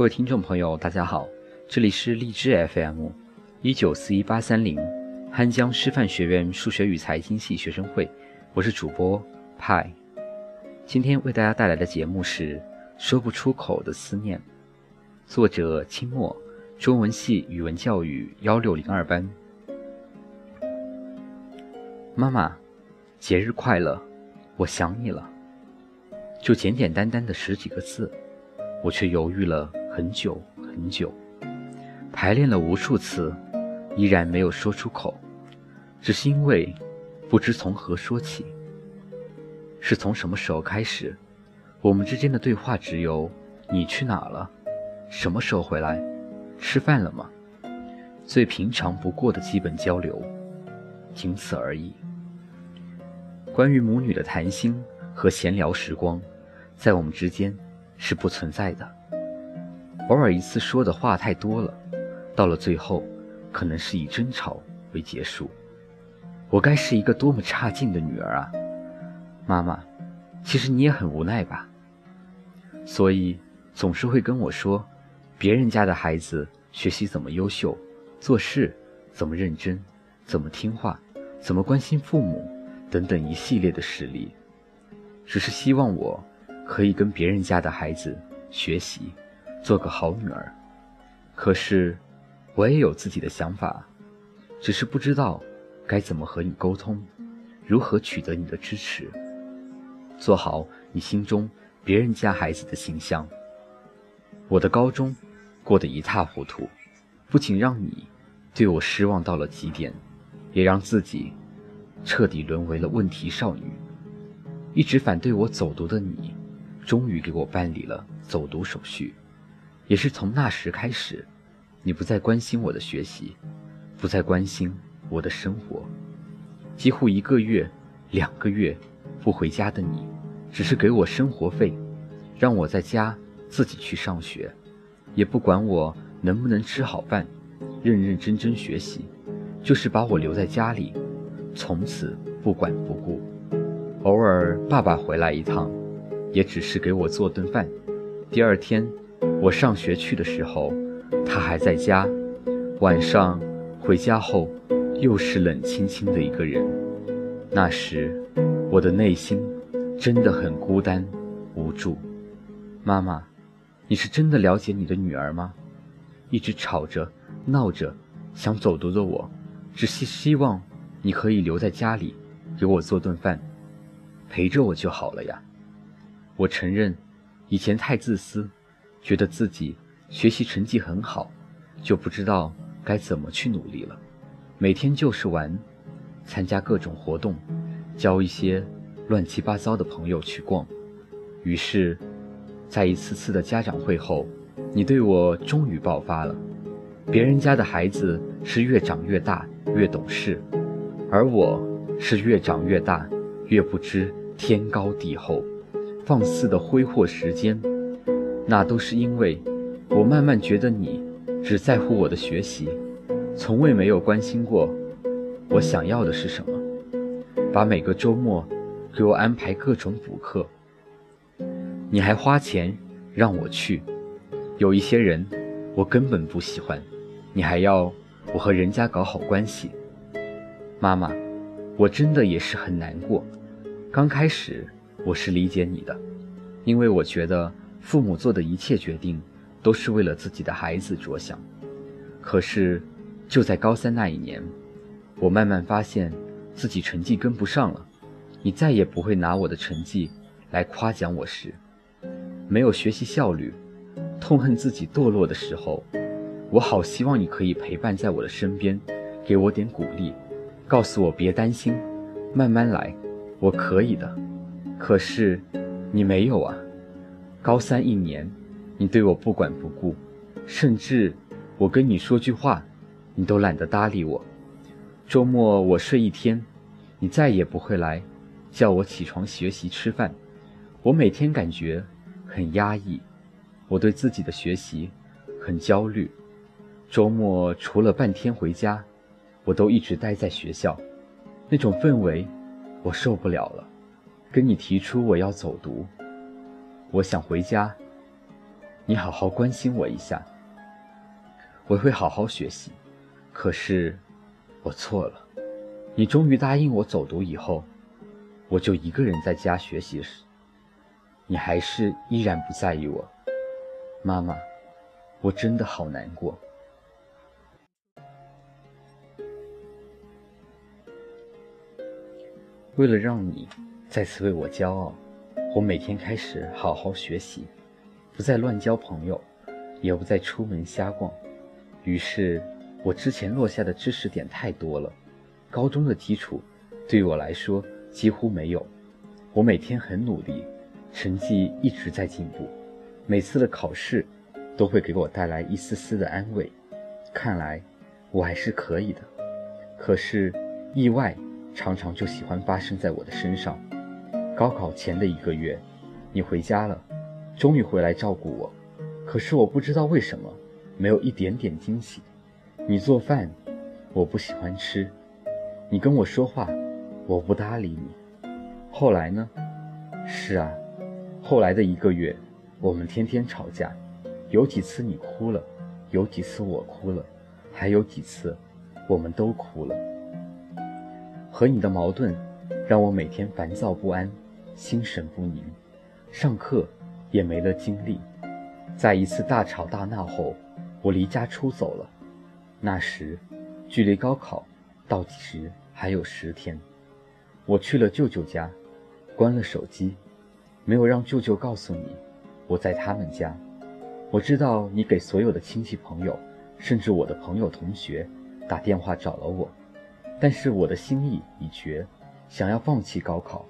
各位听众朋友，大家好，这里是荔枝 FM 一九四一八三零汉江师范学院数学与财经系学生会，我是主播派。今天为大家带来的节目是《说不出口的思念》，作者清末，中文系语文教育幺六零二班。妈妈，节日快乐，我想你了。就简简单单的十几个字，我却犹豫了。很久很久，排练了无数次，依然没有说出口，只是因为不知从何说起。是从什么时候开始，我们之间的对话只有“你去哪了？什么时候回来？吃饭了吗？”最平常不过的基本交流，仅此而已。关于母女的谈心和闲聊时光，在我们之间是不存在的。偶尔一次说的话太多了，到了最后，可能是以争吵为结束。我该是一个多么差劲的女儿啊！妈妈，其实你也很无奈吧？所以总是会跟我说，别人家的孩子学习怎么优秀，做事怎么认真，怎么听话，怎么关心父母，等等一系列的事例，只是希望我可以跟别人家的孩子学习。做个好女儿，可是我也有自己的想法，只是不知道该怎么和你沟通，如何取得你的支持，做好你心中别人家孩子的形象。我的高中过得一塌糊涂，不仅让你对我失望到了极点，也让自己彻底沦为了问题少女。一直反对我走读的你，终于给我办理了走读手续。也是从那时开始，你不再关心我的学习，不再关心我的生活，几乎一个月、两个月不回家的你，只是给我生活费，让我在家自己去上学，也不管我能不能吃好饭，认认真真学习，就是把我留在家里，从此不管不顾。偶尔爸爸回来一趟，也只是给我做顿饭，第二天。我上学去的时候，他还在家。晚上回家后，又是冷清清的一个人。那时，我的内心真的很孤单、无助。妈妈，你是真的了解你的女儿吗？一直吵着、闹着，想走读的我，只是希望你可以留在家里，给我做顿饭，陪着我就好了呀。我承认，以前太自私。觉得自己学习成绩很好，就不知道该怎么去努力了。每天就是玩，参加各种活动，交一些乱七八糟的朋友去逛。于是，在一次次的家长会后，你对我终于爆发了。别人家的孩子是越长越大，越懂事，而我是越长越大，越不知天高地厚，放肆的挥霍时间。那都是因为，我慢慢觉得你只在乎我的学习，从未没有关心过我想要的是什么。把每个周末给我安排各种补课，你还花钱让我去。有一些人我根本不喜欢，你还要我和人家搞好关系。妈妈，我真的也是很难过。刚开始我是理解你的，因为我觉得。父母做的一切决定，都是为了自己的孩子着想。可是，就在高三那一年，我慢慢发现自己成绩跟不上了。你再也不会拿我的成绩来夸奖我时，没有学习效率，痛恨自己堕落的时候，我好希望你可以陪伴在我的身边，给我点鼓励，告诉我别担心，慢慢来，我可以的。可是，你没有啊。高三一年，你对我不管不顾，甚至我跟你说句话，你都懒得搭理我。周末我睡一天，你再也不会来叫我起床学习吃饭。我每天感觉很压抑，我对自己的学习很焦虑。周末除了半天回家，我都一直待在学校，那种氛围我受不了了。跟你提出我要走读。我想回家，你好好关心我一下，我会好好学习。可是，我错了。你终于答应我走读以后，我就一个人在家学习时，你还是依然不在意我。妈妈，我真的好难过。为了让你再次为我骄傲，我每天开始好好学习，不再乱交朋友，也不再出门瞎逛。于是，我之前落下的知识点太多了，高中的基础对我来说几乎没有。我每天很努力，成绩一直在进步，每次的考试都会给我带来一丝丝的安慰。看来我还是可以的。可是，意外。常常就喜欢发生在我的身上。高考前的一个月，你回家了，终于回来照顾我。可是我不知道为什么，没有一点点惊喜。你做饭，我不喜欢吃；你跟我说话，我不搭理你。后来呢？是啊，后来的一个月，我们天天吵架，有几次你哭了，有几次我哭了，还有几次，我们都哭了。和你的矛盾，让我每天烦躁不安，心神不宁，上课也没了精力。在一次大吵大闹后，我离家出走了。那时，距离高考倒计时还有十天。我去了舅舅家，关了手机，没有让舅舅告诉你我在他们家。我知道你给所有的亲戚朋友，甚至我的朋友同学打电话找了我。但是我的心意已决，想要放弃高考。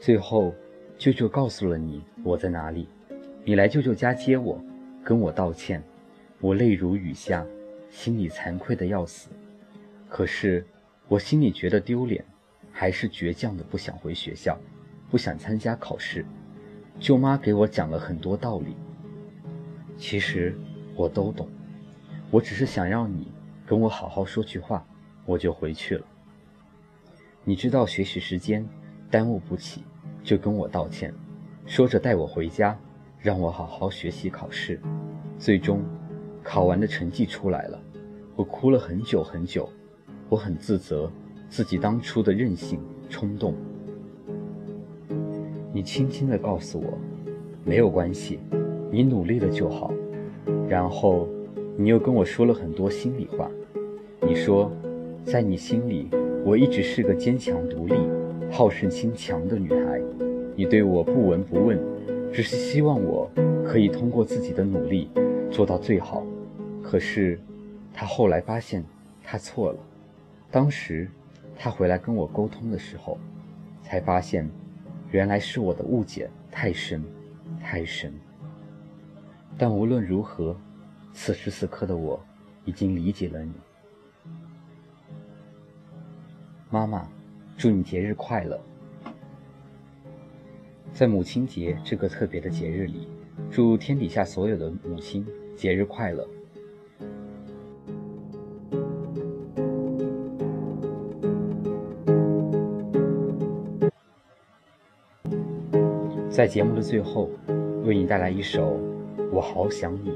最后，舅舅告诉了你我在哪里，你来舅舅家接我，跟我道歉。我泪如雨下，心里惭愧的要死。可是，我心里觉得丢脸，还是倔强的不想回学校，不想参加考试。舅妈给我讲了很多道理，其实我都懂，我只是想让你。跟我好好说句话，我就回去了。你知道学习时间耽误不起，就跟我道歉，说着带我回家，让我好好学习考试。最终，考完的成绩出来了，我哭了很久很久，我很自责自己当初的任性冲动。你轻轻地告诉我，没有关系，你努力了就好。然后。你又跟我说了很多心里话，你说，在你心里，我一直是个坚强独立、好胜心强的女孩。你对我不闻不问，只是希望我可以通过自己的努力做到最好。可是，他后来发现他错了。当时，他回来跟我沟通的时候，才发现，原来是我的误解太深，太深。但无论如何。此时此刻的我，已经理解了你，妈妈，祝你节日快乐！在母亲节这个特别的节日里，祝天底下所有的母亲节日快乐！在节目的最后，为你带来一首《我好想你》。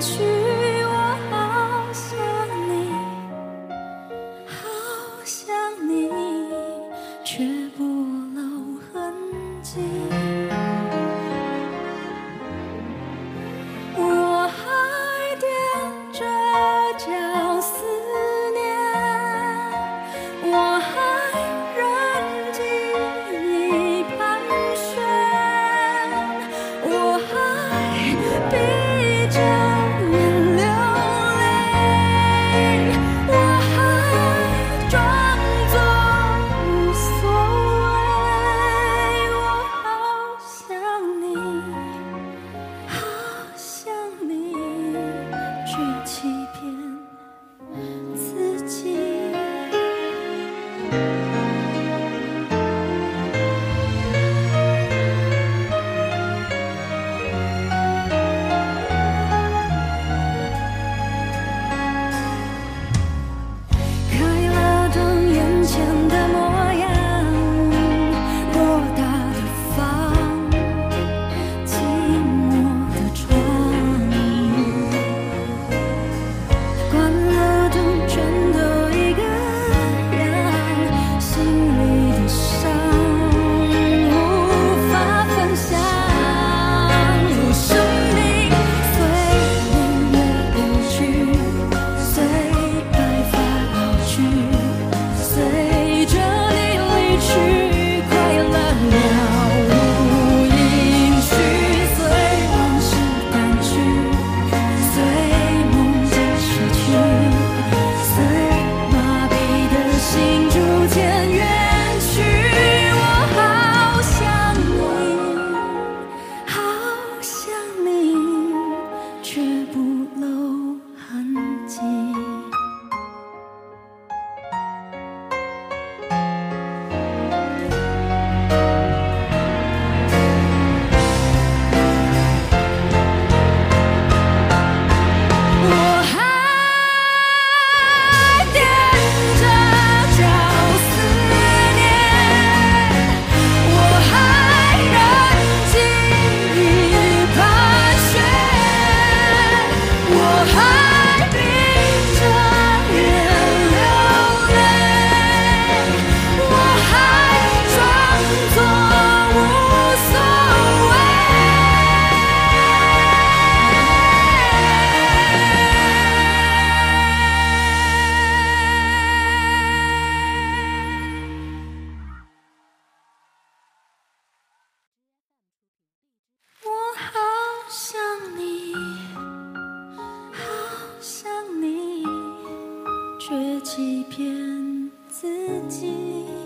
去。却欺骗自己。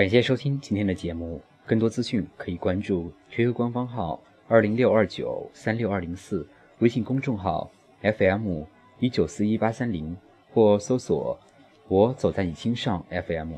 感谢收听今天的节目，更多资讯可以关注 QQ 官方号二零六二九三六二零四，微信公众号 FM 一九四一八三零，或搜索“我走在你心上 FM”。